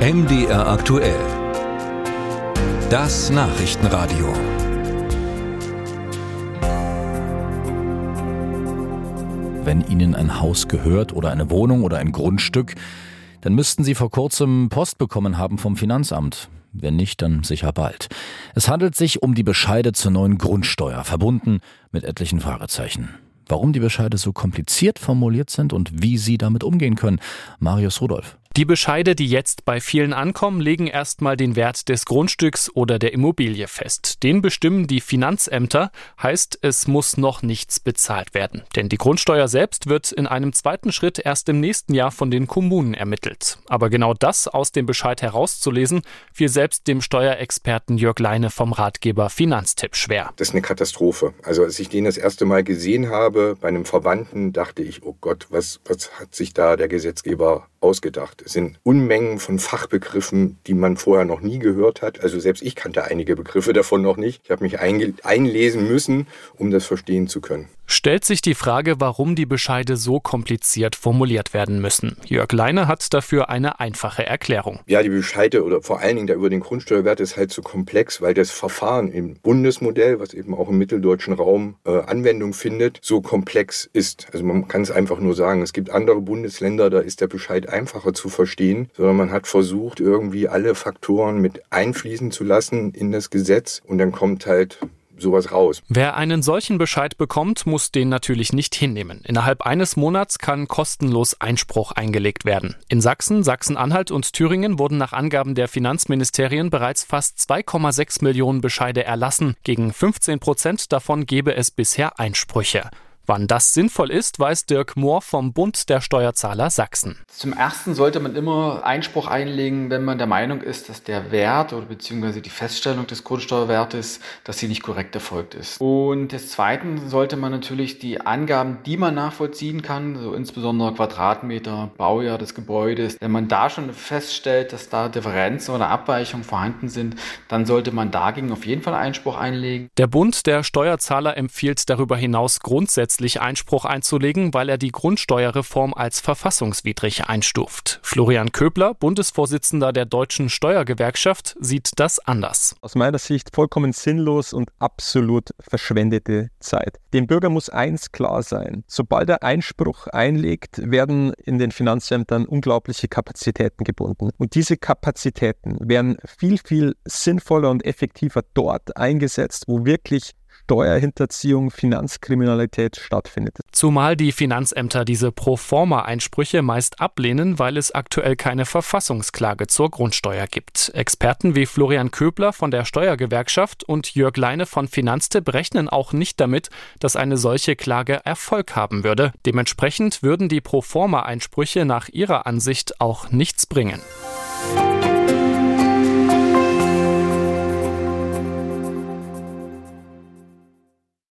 MDR aktuell. Das Nachrichtenradio. Wenn Ihnen ein Haus gehört oder eine Wohnung oder ein Grundstück, dann müssten Sie vor kurzem Post bekommen haben vom Finanzamt. Wenn nicht, dann sicher bald. Es handelt sich um die Bescheide zur neuen Grundsteuer, verbunden mit etlichen Fragezeichen. Warum die Bescheide so kompliziert formuliert sind und wie Sie damit umgehen können, Marius Rudolph. Die Bescheide, die jetzt bei vielen ankommen, legen erstmal den Wert des Grundstücks oder der Immobilie fest. Den bestimmen die Finanzämter, heißt, es muss noch nichts bezahlt werden. Denn die Grundsteuer selbst wird in einem zweiten Schritt erst im nächsten Jahr von den Kommunen ermittelt. Aber genau das aus dem Bescheid herauszulesen, fiel selbst dem Steuerexperten Jörg Leine vom Ratgeber Finanztipp schwer. Das ist eine Katastrophe. Also als ich den das erste Mal gesehen habe bei einem Verwandten, dachte ich, oh Gott, was, was hat sich da der Gesetzgeber ausgedacht. Sind Unmengen von Fachbegriffen, die man vorher noch nie gehört hat. Also selbst ich kannte einige Begriffe davon noch nicht. Ich habe mich einlesen müssen, um das verstehen zu können stellt sich die Frage, warum die Bescheide so kompliziert formuliert werden müssen. Jörg Leine hat dafür eine einfache Erklärung. Ja, die Bescheide oder vor allen Dingen da über den Grundsteuerwert ist halt so komplex, weil das Verfahren im Bundesmodell, was eben auch im mitteldeutschen Raum äh, Anwendung findet, so komplex ist. Also man kann es einfach nur sagen, es gibt andere Bundesländer, da ist der Bescheid einfacher zu verstehen, sondern man hat versucht, irgendwie alle Faktoren mit einfließen zu lassen in das Gesetz und dann kommt halt sowas raus. Wer einen solchen Bescheid bekommt, muss den natürlich nicht hinnehmen. Innerhalb eines Monats kann kostenlos Einspruch eingelegt werden. In Sachsen, Sachsen-Anhalt und Thüringen wurden nach Angaben der Finanzministerien bereits fast 2,6 Millionen Bescheide erlassen. Gegen 15 Prozent davon gebe es bisher Einsprüche. Wann das sinnvoll ist, weiß Dirk Mohr vom Bund der Steuerzahler Sachsen. Zum ersten sollte man immer Einspruch einlegen, wenn man der Meinung ist, dass der Wert oder beziehungsweise die Feststellung des Grundsteuerwertes, dass sie nicht korrekt erfolgt ist. Und des zweiten sollte man natürlich die Angaben, die man nachvollziehen kann, so insbesondere Quadratmeter, Baujahr des Gebäudes, wenn man da schon feststellt, dass da Differenzen oder Abweichungen vorhanden sind, dann sollte man dagegen auf jeden Fall Einspruch einlegen. Der Bund der Steuerzahler empfiehlt darüber hinaus grundsätzlich grundsätzlich Einspruch einzulegen, weil er die Grundsteuerreform als verfassungswidrig einstuft. Florian Köbler, Bundesvorsitzender der Deutschen Steuergewerkschaft, sieht das anders. Aus meiner Sicht vollkommen sinnlos und absolut verschwendete Zeit. Dem Bürger muss eins klar sein. Sobald er Einspruch einlegt, werden in den Finanzämtern unglaubliche Kapazitäten gebunden. Und diese Kapazitäten werden viel, viel sinnvoller und effektiver dort eingesetzt, wo wirklich Steuerhinterziehung, Finanzkriminalität stattfindet. Zumal die Finanzämter diese Proforma-Einsprüche meist ablehnen, weil es aktuell keine Verfassungsklage zur Grundsteuer gibt. Experten wie Florian Köbler von der Steuergewerkschaft und Jörg Leine von Finanztipp rechnen auch nicht damit, dass eine solche Klage Erfolg haben würde. Dementsprechend würden die Proforma-Einsprüche nach ihrer Ansicht auch nichts bringen.